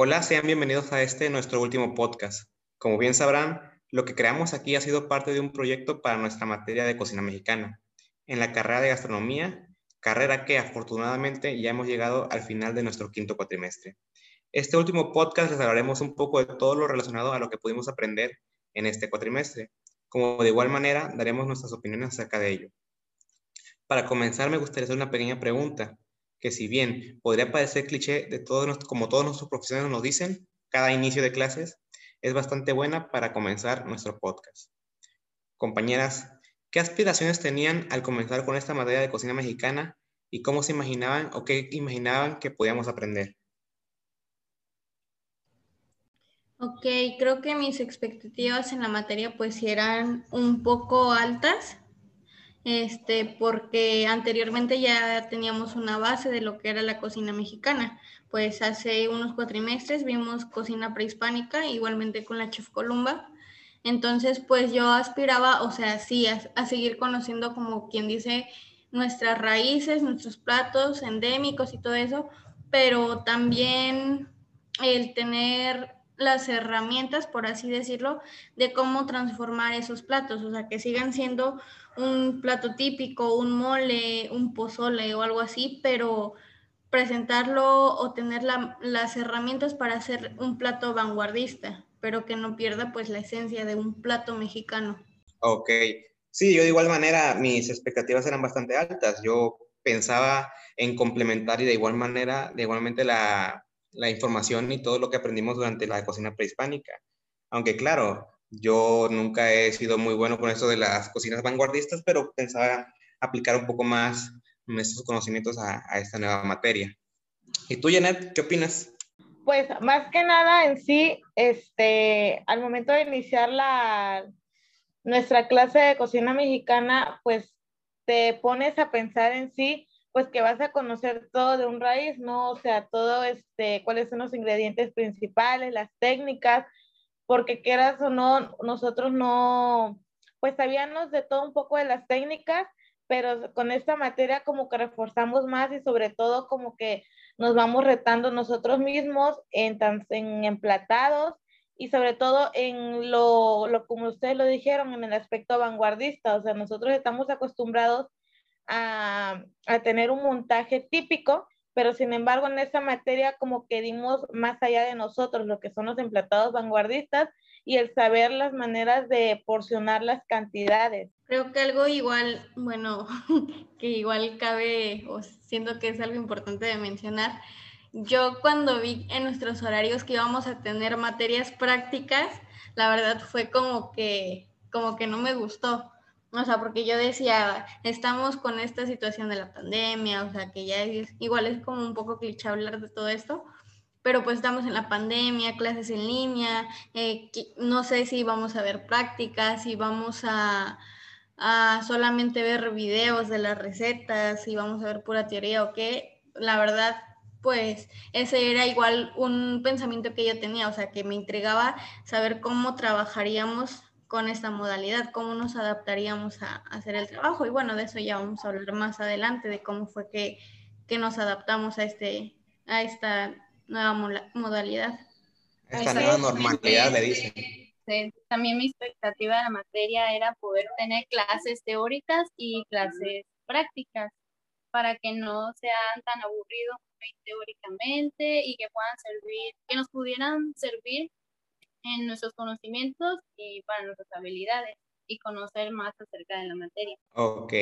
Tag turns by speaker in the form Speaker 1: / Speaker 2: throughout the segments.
Speaker 1: Hola, sean bienvenidos a este nuestro último podcast. Como bien sabrán, lo que creamos aquí ha sido parte de un proyecto para nuestra materia de cocina mexicana, en la carrera de gastronomía, carrera que afortunadamente ya hemos llegado al final de nuestro quinto cuatrimestre. Este último podcast les hablaremos un poco de todo lo relacionado a lo que pudimos aprender en este cuatrimestre, como de igual manera daremos nuestras opiniones acerca de ello. Para comenzar, me gustaría hacer una pequeña pregunta que si bien podría parecer cliché de todos, como todos nuestros profesores nos dicen, cada inicio de clases es bastante buena para comenzar nuestro podcast. Compañeras, ¿qué aspiraciones tenían al comenzar con esta materia de cocina mexicana y cómo se imaginaban o qué imaginaban que podíamos aprender?
Speaker 2: Ok, creo que mis expectativas en la materia pues eran un poco altas este, porque anteriormente ya teníamos una base de lo que era la cocina mexicana. Pues hace unos cuatrimestres vimos cocina prehispánica, igualmente con la chef Columba. Entonces, pues yo aspiraba, o sea, sí, a, seguir conociendo como quien dice nuestras raíces, nuestros platos endémicos y todo eso, pero también el tener las herramientas, por así decirlo, de cómo transformar esos platos, o sea, que sigan siendo un plato típico, un mole, un pozole o algo así, pero presentarlo o tener las herramientas para hacer un plato vanguardista, pero que no pierda pues la esencia de un plato mexicano.
Speaker 1: Ok, sí, yo de igual manera mis expectativas eran bastante altas. Yo pensaba en complementar y de igual manera, de igualmente la, la información y todo lo que aprendimos durante la cocina prehispánica. Aunque claro, yo nunca he sido muy bueno con eso de las cocinas vanguardistas, pero pensaba aplicar un poco más nuestros conocimientos a, esta nueva materia. ¿Y tú, Janet, qué opinas?
Speaker 3: Pues más que nada en sí, este, al momento de iniciar la, nuestra clase de cocina mexicana, pues te pones a pensar en sí, pues que vas a conocer todo de un raíz, ¿no? O sea, todo, este, cuáles son los ingredientes principales, las técnicas, porque quieras o no, nosotros no, pues sabíamos de todo un poco de las técnicas, pero con esta materia como que reforzamos más y sobre todo como que nos vamos retando nosotros mismos en, en emplatados y sobre todo en lo, lo, como ustedes lo dijeron, en el aspecto vanguardista. O sea, nosotros estamos acostumbrados a, tener un montaje típico pero sin embargo en esa materia como que dimos más allá de nosotros lo que son los emplatados vanguardistas y el saber las maneras de porcionar las cantidades.
Speaker 2: Creo que algo igual, bueno, que igual cabe, o siento que es algo importante de mencionar, yo cuando vi en nuestros horarios que íbamos a tener materias prácticas, la verdad fue como que, como que no me gustó o sea, porque yo decía, estamos con esta situación de la pandemia, o sea, que ya es, igual es como un poco cliché hablar de todo esto, pero pues estamos en la pandemia, clases en línea, eh, no sé si vamos a ver prácticas, si vamos a, a, solamente ver videos de las recetas, si vamos a ver pura teoría o qué. La verdad, pues ese era igual un pensamiento que yo tenía, o sea, que me intrigaba saber cómo trabajaríamos con esta modalidad, cómo nos adaptaríamos a, hacer el trabajo. Y bueno, de eso ya vamos a hablar más adelante, de cómo fue que, que nos adaptamos a, este, a esta nueva modalidad.
Speaker 1: Esta nueva normalidad, le dicen.
Speaker 4: También mi expectativa de la materia era poder tener clases teóricas y clases prácticas para que no sean tan aburridos teóricamente y que puedan servir, que nos pudieran servir en nuestros conocimientos y para nuestras habilidades y conocer más acerca de la materia.
Speaker 1: Ok,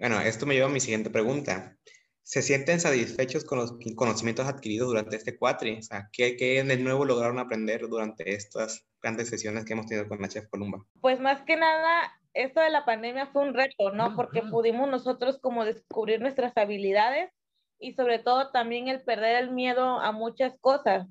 Speaker 1: bueno, esto me lleva a mi siguiente pregunta. ¿Se sienten satisfechos con los conocimientos adquiridos durante este cuatri? O sea, ¿qué, ¿qué, de nuevo lograron aprender durante estas grandes sesiones que hemos tenido con la Chef Columba?
Speaker 3: Pues más que nada, esto de la pandemia fue un reto, ¿no? Porque pudimos nosotros como descubrir nuestras habilidades y sobre todo también el perder el miedo a muchas cosas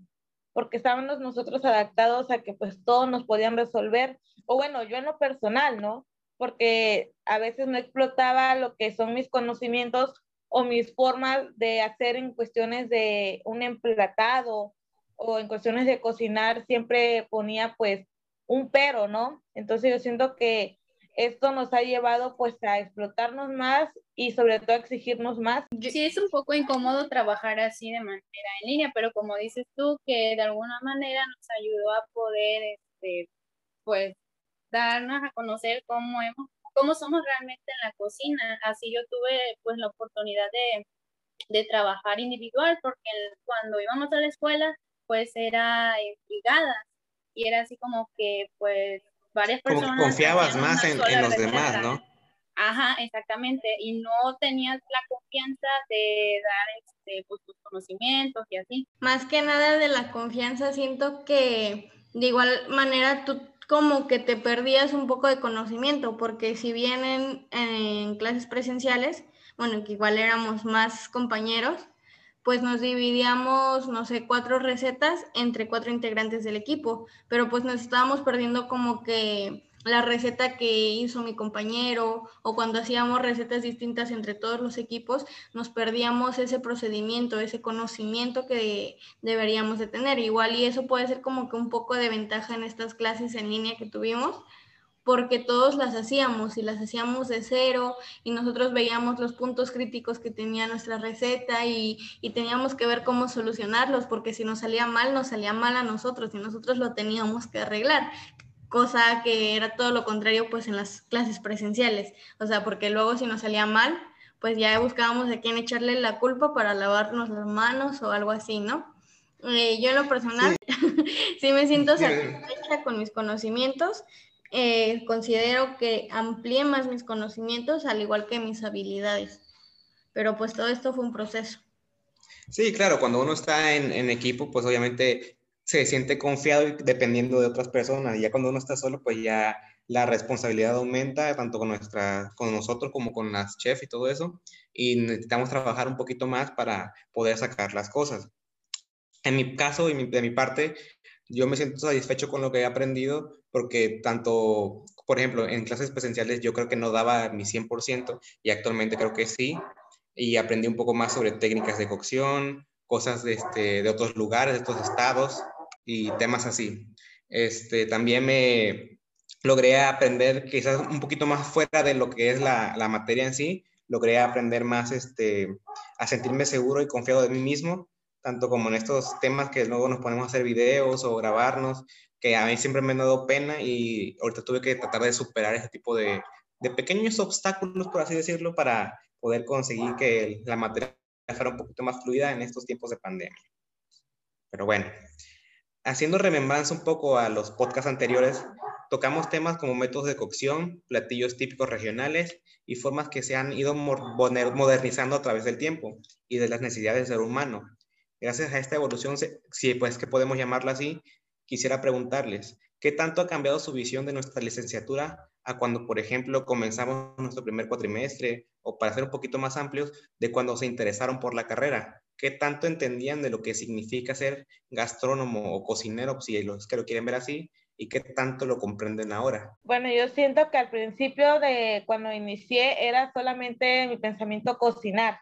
Speaker 3: porque estábamos nosotros adaptados a que pues todos nos podían resolver, o bueno, yo en lo personal, ¿no? Porque a veces no explotaba lo que son mis conocimientos o mis formas de hacer en cuestiones de un emplatado o en cuestiones de cocinar, siempre ponía pues un pero, ¿no? Entonces yo siento que esto nos ha llevado pues a explotarnos más y sobre todo a exigirnos más.
Speaker 4: Sí, es un poco incómodo trabajar así de manera en línea, pero como dices tú, que de alguna manera nos ayudó a poder, este, pues, darnos a conocer cómo hemos, cómo somos realmente en la cocina. Así yo tuve pues la oportunidad de, de trabajar individual, porque cuando íbamos a la escuela, pues era brigada y era así como que pues varias personas.
Speaker 1: confiabas más en, los demás, ¿no?
Speaker 4: Ajá, exactamente. Y no tenías la confianza de dar este, pues, tus conocimientos y así.
Speaker 2: Más que nada de la confianza, siento que de igual manera tú como que te perdías un poco de conocimiento, porque si bien en, en clases presenciales, bueno, que igual éramos más compañeros, pues nos dividíamos, no sé, cuatro recetas entre cuatro integrantes del equipo, pero pues nos estábamos perdiendo como que la receta que hizo mi compañero o cuando hacíamos recetas distintas entre todos los equipos, nos perdíamos ese procedimiento, ese conocimiento que deberíamos de tener. Igual y eso puede ser como que un poco de ventaja en estas clases en línea que tuvimos, porque todos las hacíamos y las hacíamos de cero y nosotros veíamos los puntos críticos que tenía nuestra receta y, teníamos que ver cómo solucionarlos, porque si nos salía mal, nos salía mal a nosotros y nosotros lo teníamos que arreglar, cosa que era todo lo contrario pues en las clases presenciales, o sea, porque luego si nos salía mal, pues ya buscábamos a quién echarle la culpa para lavarnos las manos o algo así, ¿no? Eh, yo en lo personal sí, me siento satisfecha con mis conocimientos eh, considero que amplié más mis conocimientos al igual que mis habilidades. Pero pues todo esto fue un proceso.
Speaker 1: Sí, claro, cuando uno está en, equipo, pues obviamente se siente confiado dependiendo de otras personas. Y ya cuando uno está solo, pues ya la responsabilidad aumenta, tanto con, nuestra, con nosotros como con las chefs y todo eso. Y necesitamos trabajar un poquito más para poder sacar las cosas. En mi caso y de mi parte, yo me siento satisfecho con lo que he aprendido porque tanto, por ejemplo, en clases presenciales yo creo que no daba mi 100% y actualmente creo que sí. Y aprendí un poco más sobre técnicas de cocción, cosas de, este, de otros lugares, de otros estados y temas así. Este, también me logré aprender quizás un poquito más fuera de lo que es la, la materia en sí, logré aprender más este, a sentirme seguro y confiado de mí mismo tanto como en estos temas que luego nos ponemos a hacer videos o grabarnos, que a mí siempre me han dado pena y ahorita tuve que tratar de superar ese tipo de, de pequeños obstáculos, por así decirlo, para poder conseguir que la materia fuera un poquito más fluida en estos tiempos de pandemia. Pero bueno, haciendo remembranza un poco a los podcasts anteriores, tocamos temas como métodos de cocción, platillos típicos regionales y formas que se han ido modernizando a través del tiempo y de las necesidades del ser humano. Gracias a esta evolución, si pues que podemos llamarla así, quisiera preguntarles, ¿qué tanto ha cambiado su visión de nuestra licenciatura a cuando, por ejemplo, comenzamos nuestro primer cuatrimestre o para ser un poquito más amplios, de cuando se interesaron por la carrera? ¿Qué tanto entendían de lo que significa ser gastrónomo o cocinero, si los que lo quieren ver así, y qué tanto lo comprenden ahora?
Speaker 3: Bueno, yo siento que al principio de cuando inicié era solamente mi pensamiento cocinar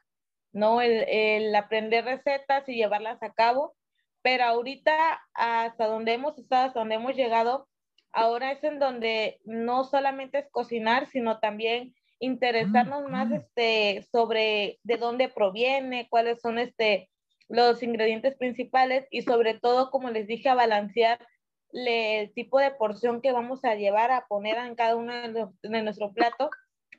Speaker 3: ¿no? El, aprender recetas y llevarlas a cabo, pero ahorita hasta donde hemos estado, hasta donde hemos llegado, ahora es en donde no solamente es cocinar, sino también interesarnos más este, sobre de dónde proviene, cuáles son este, los ingredientes principales y sobre todo, como les dije, a balancear el tipo de porción que vamos a llevar a poner en cada uno de, de nuestro plato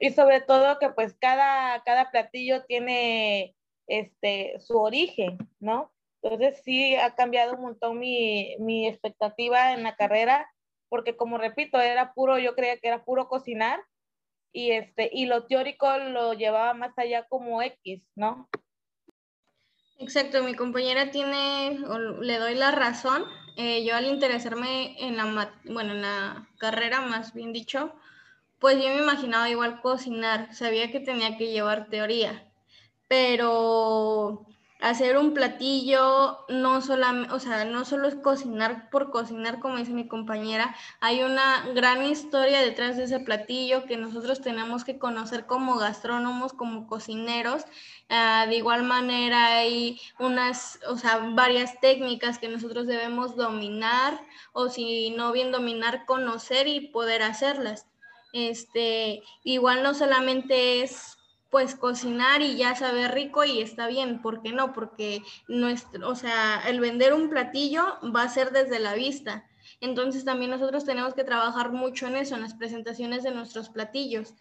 Speaker 3: y sobre todo que pues cada, cada platillo tiene este, su origen, ¿no? Entonces sí ha cambiado un montón mi, mi expectativa en la carrera, porque como repito, era puro, yo creía que era puro cocinar y, este, y lo teórico lo llevaba más allá como X, ¿no?
Speaker 2: Exacto, mi compañera tiene, le doy la razón. Eh, yo al interesarme en la, bueno, en la carrera, más bien dicho, pues yo me imaginaba igual cocinar, sabía que tenía que llevar teoría, pero hacer un platillo no solamente, o sea, no solo es cocinar por cocinar, como dice mi compañera, hay una gran historia detrás de ese platillo que nosotros tenemos que conocer como gastrónomos, como cocineros. Ah, de igual manera hay unas, o sea, varias técnicas que nosotros debemos dominar o si no bien dominar, conocer y poder hacerlas. Este, igual no solamente es pues cocinar y ya saber rico y está bien, ¿por qué no? Porque nuestro, o sea, el vender un platillo va a ser desde la vista. Entonces también nosotros tenemos que trabajar mucho en eso, en las presentaciones de nuestros platillos.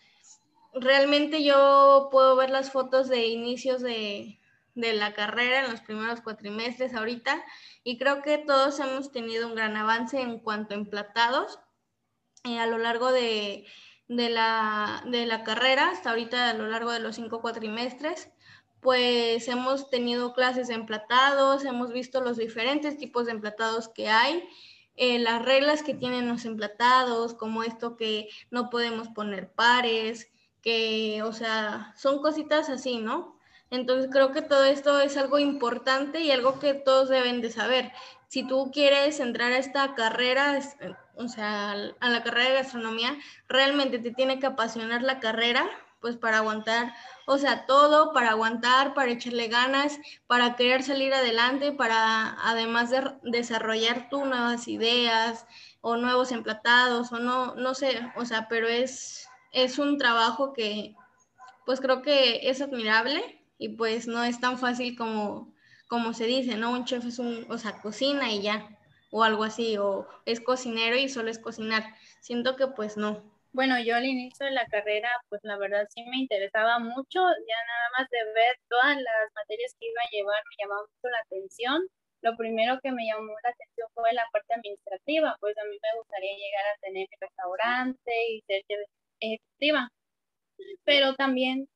Speaker 2: Realmente yo puedo ver las fotos de inicios de, de la carrera en los primeros cuatrimestres ahorita y creo que todos hemos tenido un gran avance en cuanto a emplatados eh, a lo largo de, de la, de la carrera, hasta ahorita a lo largo de los cinco cuatrimestres, pues hemos tenido clases de emplatados, hemos visto los diferentes tipos de emplatados que hay, eh, las reglas que tienen los emplatados, como esto que no podemos poner pares, que, o sea, son cositas así, ¿no? Entonces creo que todo esto es algo importante y algo que todos deben de saber. Si tú quieres entrar a esta carrera, o sea, a la carrera de gastronomía, realmente te tiene que apasionar la carrera, pues para aguantar, o sea, todo, para aguantar, para echarle ganas, para querer salir adelante, para además de desarrollar tú nuevas ideas o nuevos emplatados o no, no sé, o sea, pero es, es un trabajo que pues creo que es admirable y pues no es tan fácil como, como se dice, ¿no? Un chef es un, o sea, cocina y ya o algo así, o es cocinero y solo es cocinar. Siento que pues no.
Speaker 4: Bueno, yo al inicio de la carrera, pues la verdad sí me interesaba mucho, ya nada más de ver todas las materias que iba a llevar me llamaba mucho la atención. Lo primero que me llamó la atención fue la parte administrativa, pues a mí me gustaría llegar a tener mi restaurante y ser ejecutiva. Pero también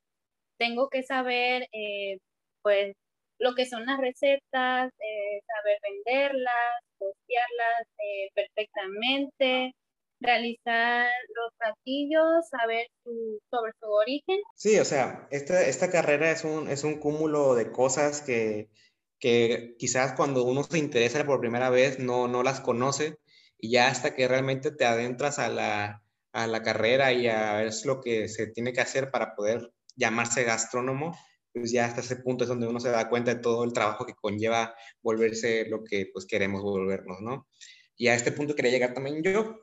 Speaker 4: tengo que saber, eh, pues, lo que son las recetas, eh, saber venderlas, postearlas eh, perfectamente, realizar los platillos, saber sobre su origen.
Speaker 1: Sí, o sea, esta, esta carrera es un, es un cúmulo de cosas que, que quizás cuando uno se interesa por primera vez no, no las conoce y ya hasta que realmente te adentras a la, a la carrera y a ver lo que se tiene que hacer para poder llamarse gastrónomo, pues ya hasta ese punto es donde uno se da cuenta de todo el trabajo que conlleva volverse lo que pues queremos volvernos, ¿no? Y a este punto quería llegar también yo.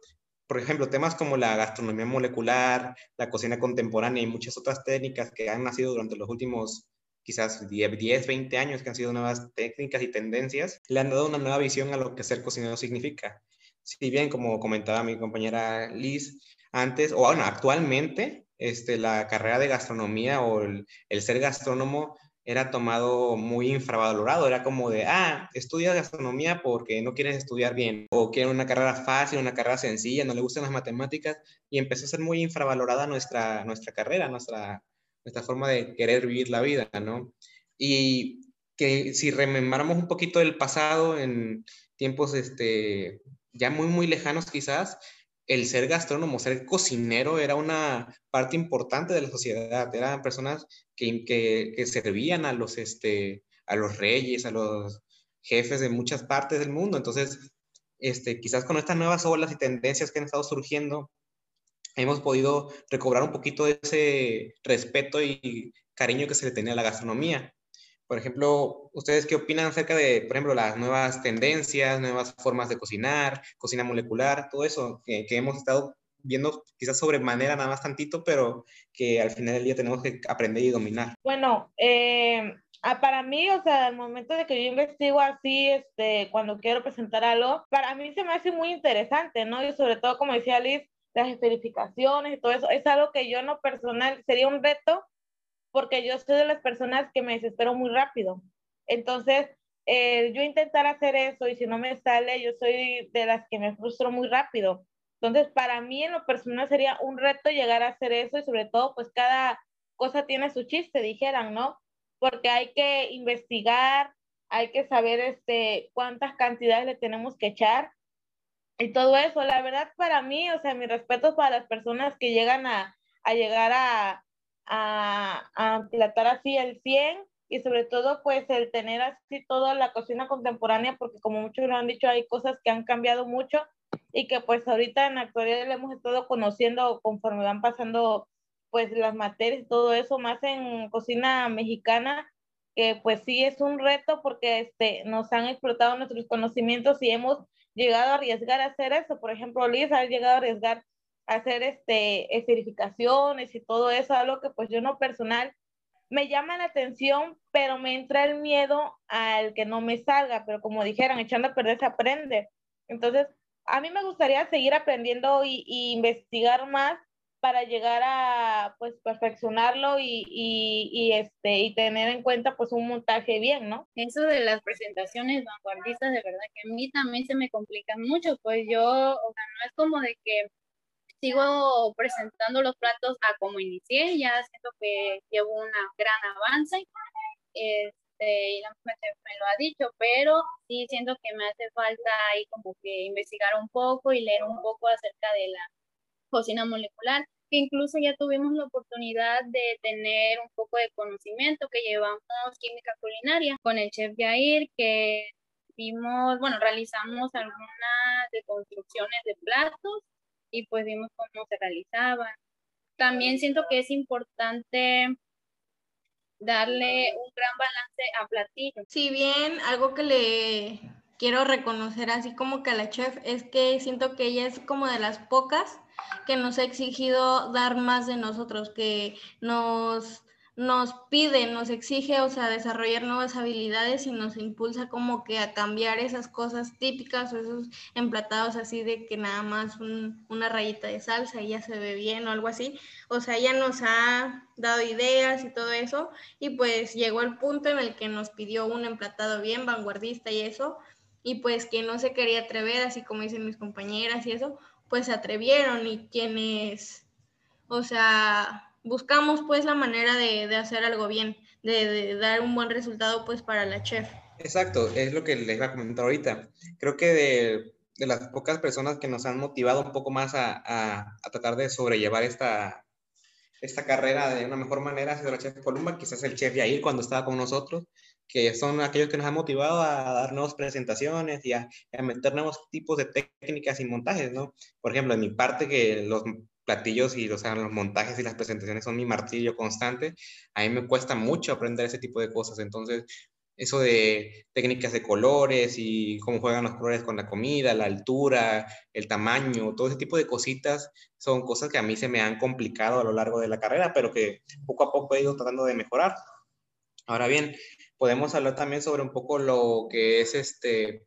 Speaker 1: Por ejemplo, temas como la gastronomía molecular, la cocina contemporánea y muchas otras técnicas que han nacido durante los últimos quizás 10, 20 años, que han sido nuevas técnicas y tendencias, le han dado una nueva visión a lo que ser cocinero significa. Si bien, como comentaba mi compañera Liz, antes, o bueno, actualmente, este, la carrera de gastronomía o el, ser gastrónomo era tomado muy infravalorado, era como de, ah, estudia gastronomía porque no quieres estudiar bien, o quieres una carrera fácil, una carrera sencilla, no le gustan las matemáticas, y empezó a ser muy infravalorada nuestra, nuestra carrera, nuestra, nuestra forma de querer vivir la vida, ¿no? Y que si rememoramos un poquito del pasado, en tiempos este, ya muy, muy lejanos quizás, el ser gastrónomo, ser cocinero era una parte importante de la sociedad. Eran personas que, que, servían a los, este, a los reyes, a los jefes de muchas partes del mundo. Entonces, este, quizás con estas nuevas olas y tendencias que han estado surgiendo, hemos podido recobrar un poquito de ese respeto y cariño que se le tenía a la gastronomía. Por ejemplo, ¿ustedes qué opinan acerca de, por ejemplo, las nuevas tendencias, nuevas formas de cocinar, cocina molecular, todo eso que, hemos estado viendo quizás sobre manera nada más tantito, pero que al final del día tenemos que aprender y dominar?
Speaker 3: Bueno, eh, para mí, o sea, al momento de que yo investigo así, este, cuando quiero presentar algo, para mí se me hace muy interesante, ¿no? Y sobre todo, como decía Liz, las verificaciones y todo eso, es algo que yo no personal, sería un reto porque yo soy de las personas que me desespero muy rápido. Entonces, eh, yo intentar hacer eso y si no me sale, yo soy de las que me frustro muy rápido. Entonces, para mí en lo personal sería un reto llegar a hacer eso y sobre todo, pues cada cosa tiene su chiste, dijeran, ¿no? Porque hay que investigar, hay que saber este, cuántas cantidades le tenemos que echar y todo eso. La verdad, para mí, o sea, mi respeto para las personas que llegan a, a llegar a, a, a así el 100 y sobre todo pues el tener así toda la cocina contemporánea porque como muchos lo han dicho hay cosas que han cambiado mucho y que pues ahorita en la actualidad le hemos estado conociendo conforme van pasando pues las materias y todo eso más en cocina mexicana que pues sí es un reto porque este, nos han explotado nuestros conocimientos y hemos llegado a arriesgar a hacer eso. Por ejemplo, Liz ha llegado a arriesgar hacer este, esterificaciones y todo eso, algo que pues yo no personal me llama la atención, pero me entra el miedo al que no me salga, pero como dijeron, echando a perder se aprende. Entonces, a mí me gustaría seguir aprendiendo y, investigar más para llegar a pues perfeccionarlo y, y, este y tener en cuenta pues un montaje bien, ¿no?
Speaker 4: Eso de las presentaciones vanguardistas de verdad que a mí también se me complican mucho, pues yo, o sea, no es como de que sigo presentando los platos a como inicié, ya siento que llevo un gran avance, este, y la me, me lo ha dicho, pero sí siento que me hace falta ahí como que investigar un poco y leer un poco acerca de la cocina molecular, que incluso ya tuvimos la oportunidad de tener un poco de conocimiento que llevamos química culinaria con el chef Jair, que vimos, bueno, realizamos algunas deconstrucciones de platos y pues vimos cómo se realizaban. También siento que es importante darle un gran balance a platillo.
Speaker 2: Si bien algo que le quiero reconocer así como que a la chef es que siento que ella es como de las pocas que nos ha exigido dar más de nosotros, que nos nos pide, nos exige, o sea, desarrollar nuevas habilidades y nos impulsa como que a cambiar esas cosas típicas o esos emplatados así de que nada más una rayita de salsa y ya se ve bien o algo así. O sea, ella nos ha dado ideas y todo eso y pues llegó el punto en el que nos pidió un emplatado bien vanguardista y eso y pues que no se quería atrever, así como dicen mis compañeras y eso, pues se atrevieron y quienes, o sea, buscamos pues la manera de, hacer algo bien, de, dar un buen resultado pues para la chef.
Speaker 1: Exacto, es lo que les iba a comentar ahorita. Creo que de, las pocas personas que nos han motivado un poco más a, tratar de sobrellevar esta, esta carrera de una mejor manera hacia la chef Columba, quizás el chef Yair cuando estaba con nosotros, que son aquellos que nos han motivado a dar nuevas presentaciones y a, a, meter nuevos tipos de técnicas y montajes, ¿no? Por ejemplo, en mi parte, que los platillos y los montajes y las presentaciones son mi martirio constante, a mí me cuesta mucho aprender ese tipo de cosas. Entonces, eso de técnicas de colores y cómo juegan los colores con la comida, la altura, el tamaño, todo ese tipo de cositas son cosas que a mí se me han complicado a lo largo de la carrera, pero que poco a poco he ido tratando de mejorar. Ahora bien, podemos hablar también sobre un poco lo que es este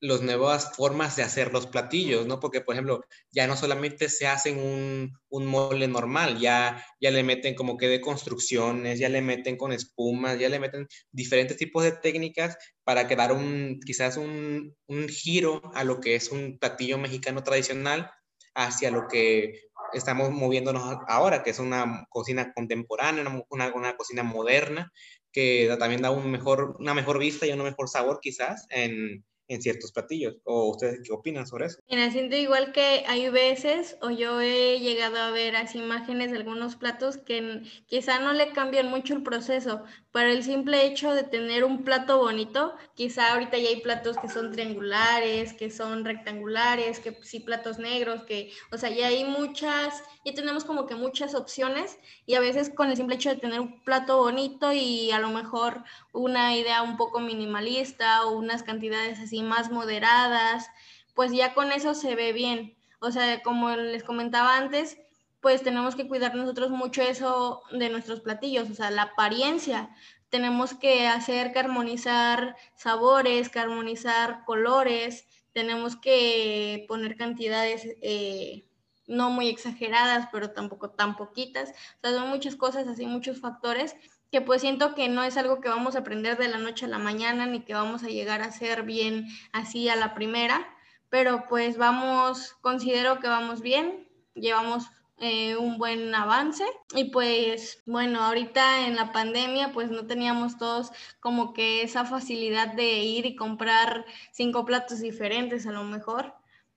Speaker 1: las nuevas formas de hacer los platillos, ¿no? Porque, por ejemplo, ya no solamente se hacen un, un, mole normal, ya, ya le meten como que de construcciones, ya le meten con espumas, ya le meten diferentes tipos de técnicas para quedar un, quizás un, un giro a lo que es un platillo mexicano tradicional hacia lo que estamos moviéndonos ahora, que es una cocina contemporánea, una, una, cocina moderna, que también da un mejor, una mejor vista y un mejor sabor quizás en, en ciertos platillos. ¿O ustedes qué opinan sobre eso?
Speaker 2: Mira, siento igual que hay veces, o yo he llegado a ver así imágenes de algunos platos que quizá no le cambian mucho el proceso, para el simple hecho de tener un plato bonito, quizá ahorita ya hay platos que son triangulares, que son rectangulares, que sí platos negros, que, o sea, ya hay muchas, ya tenemos como que muchas opciones y a veces con el simple hecho de tener un plato bonito y a lo mejor una idea un poco minimalista o unas cantidades así más moderadas, pues ya con eso se ve bien. O sea, como les comentaba antes, pues tenemos que cuidar nosotros mucho eso de nuestros platillos, o sea, la apariencia. Tenemos que hacer que armonizar sabores, que armonizar colores, tenemos que poner cantidades eh, no muy exageradas, pero tampoco tan poquitas. O sea, son muchas cosas así, muchos factores que pues siento que no es algo que vamos a aprender de la noche a la mañana, ni que vamos a llegar a hacer bien así a la primera, pero pues vamos, considero que vamos bien, llevamos eh, un buen avance. Y pues bueno, ahorita en la pandemia pues no teníamos todos como que esa facilidad de ir y comprar cinco platos diferentes a lo mejor,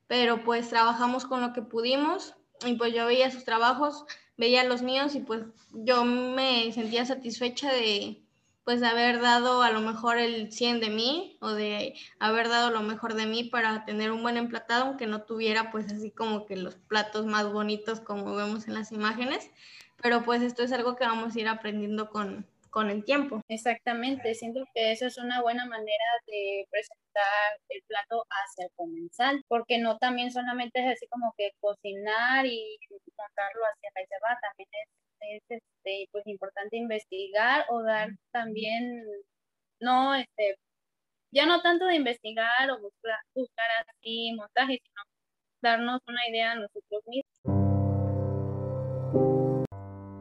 Speaker 2: pero pues trabajamos con lo que pudimos y pues yo veía sus trabajos, veía los míos y pues yo me sentía satisfecha de, pues haber dado a lo mejor el 100 de mí o de haber dado lo mejor de mí para tener un buen emplatado, aunque no tuviera pues así como que los platos más bonitos como vemos en las imágenes, pero pues esto es algo que vamos a ir aprendiendo con, con el tiempo.
Speaker 4: Exactamente, siento que eso es una buena manera de presentar el plato hacia el comensal, porque no también solamente es así como que cocinar y montarlo hacia la reserva, también es, este, pues importante investigar o dar también, no, este, ya no tanto de investigar o buscar, buscar así montajes, sino darnos una idea a nosotros mismos.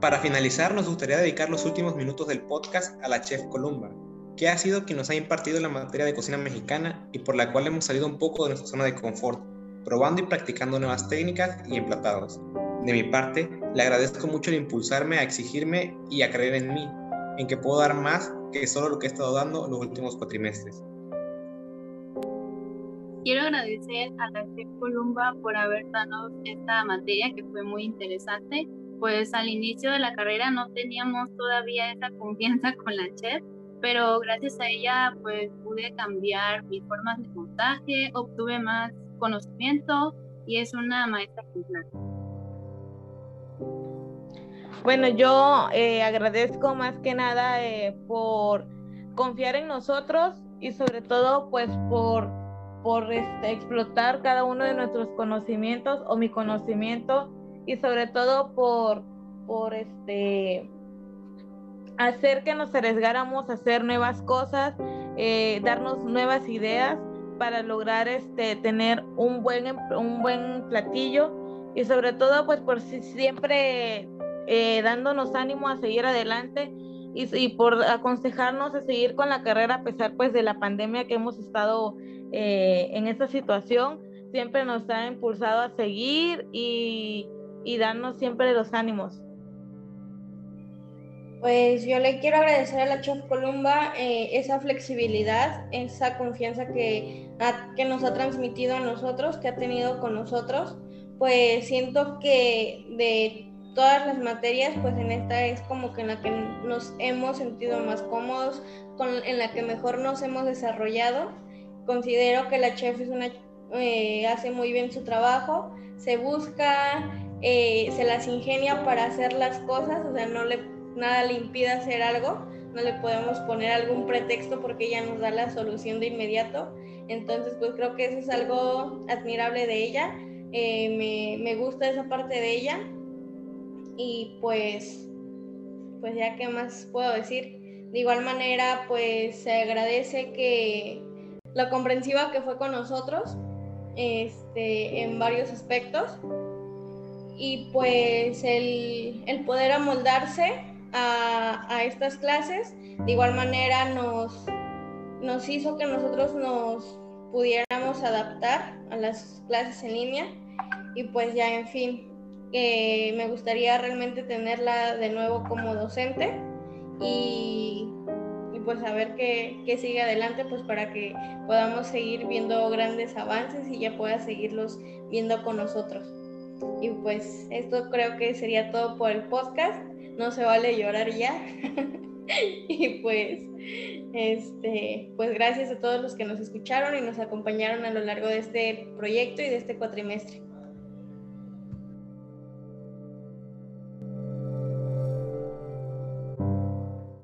Speaker 1: Para finalizar, nos gustaría dedicar los últimos minutos del podcast a la chef Columba, que ha sido quien nos ha impartido la materia de cocina mexicana y por la cual hemos salido un poco de nuestra zona de confort, probando y practicando nuevas técnicas y emplatados. De mi parte, le agradezco mucho el impulsarme a exigirme y a creer en mí, en que puedo dar más que solo lo que he estado dando los últimos cuatrimestres.
Speaker 4: Quiero agradecer a la chef Columba por haber dado esta materia que fue muy interesante. Pues al inicio de la carrera no teníamos todavía esa confianza con la chef, pero gracias a ella pues pude cambiar mis formas de montaje, obtuve más conocimiento y es una maestra ejemplar.
Speaker 3: Bueno, yo eh, agradezco más que nada eh, por confiar en nosotros y sobre todo pues por por este, explotar cada uno de nuestros conocimientos o mi conocimiento y sobre todo por, por este, hacer que nos arriesgáramos a hacer nuevas cosas, eh, darnos nuevas ideas para lograr este, tener un buen, un buen platillo y sobre todo pues por siempre eh, dándonos ánimo a seguir adelante y, por aconsejarnos a seguir con la carrera a pesar pues de la pandemia que hemos estado eh, en esta situación siempre nos ha impulsado a seguir y, y darnos siempre los ánimos.
Speaker 2: Pues yo le quiero agradecer a la Chef Columba eh, esa flexibilidad, esa confianza que, que nos ha transmitido a nosotros, que ha tenido con nosotros. Pues siento que de todas las materias, pues en esta es como que en la que nos hemos sentido más cómodos, con, en la que mejor nos hemos desarrollado considero que la chef es una, eh, hace muy bien su trabajo, se busca, eh, se las ingenia para hacer las cosas, o sea, no le, nada le impide hacer algo, no le podemos poner algún pretexto porque ella nos da la solución de inmediato. Entonces, pues creo que eso es algo admirable de ella. Eh, me, me, gusta esa parte de ella. Y pues, pues ya qué más puedo decir. De igual manera, pues se agradece que lo comprensiva que fue con nosotros este, en varios aspectos y pues el, poder amoldarse a, estas clases de igual manera nos, nos hizo que nosotros nos pudiéramos adaptar a las clases en línea y pues ya en fin eh, me gustaría realmente tenerla de nuevo como docente y pues a ver qué, qué, sigue adelante, pues para que podamos seguir viendo grandes avances y ya pueda seguirlos viendo con nosotros. Y pues esto creo que sería todo por el podcast. No se vale llorar ya. y pues, este, pues gracias a todos los que nos escucharon y nos acompañaron a lo largo de este proyecto y de este cuatrimestre.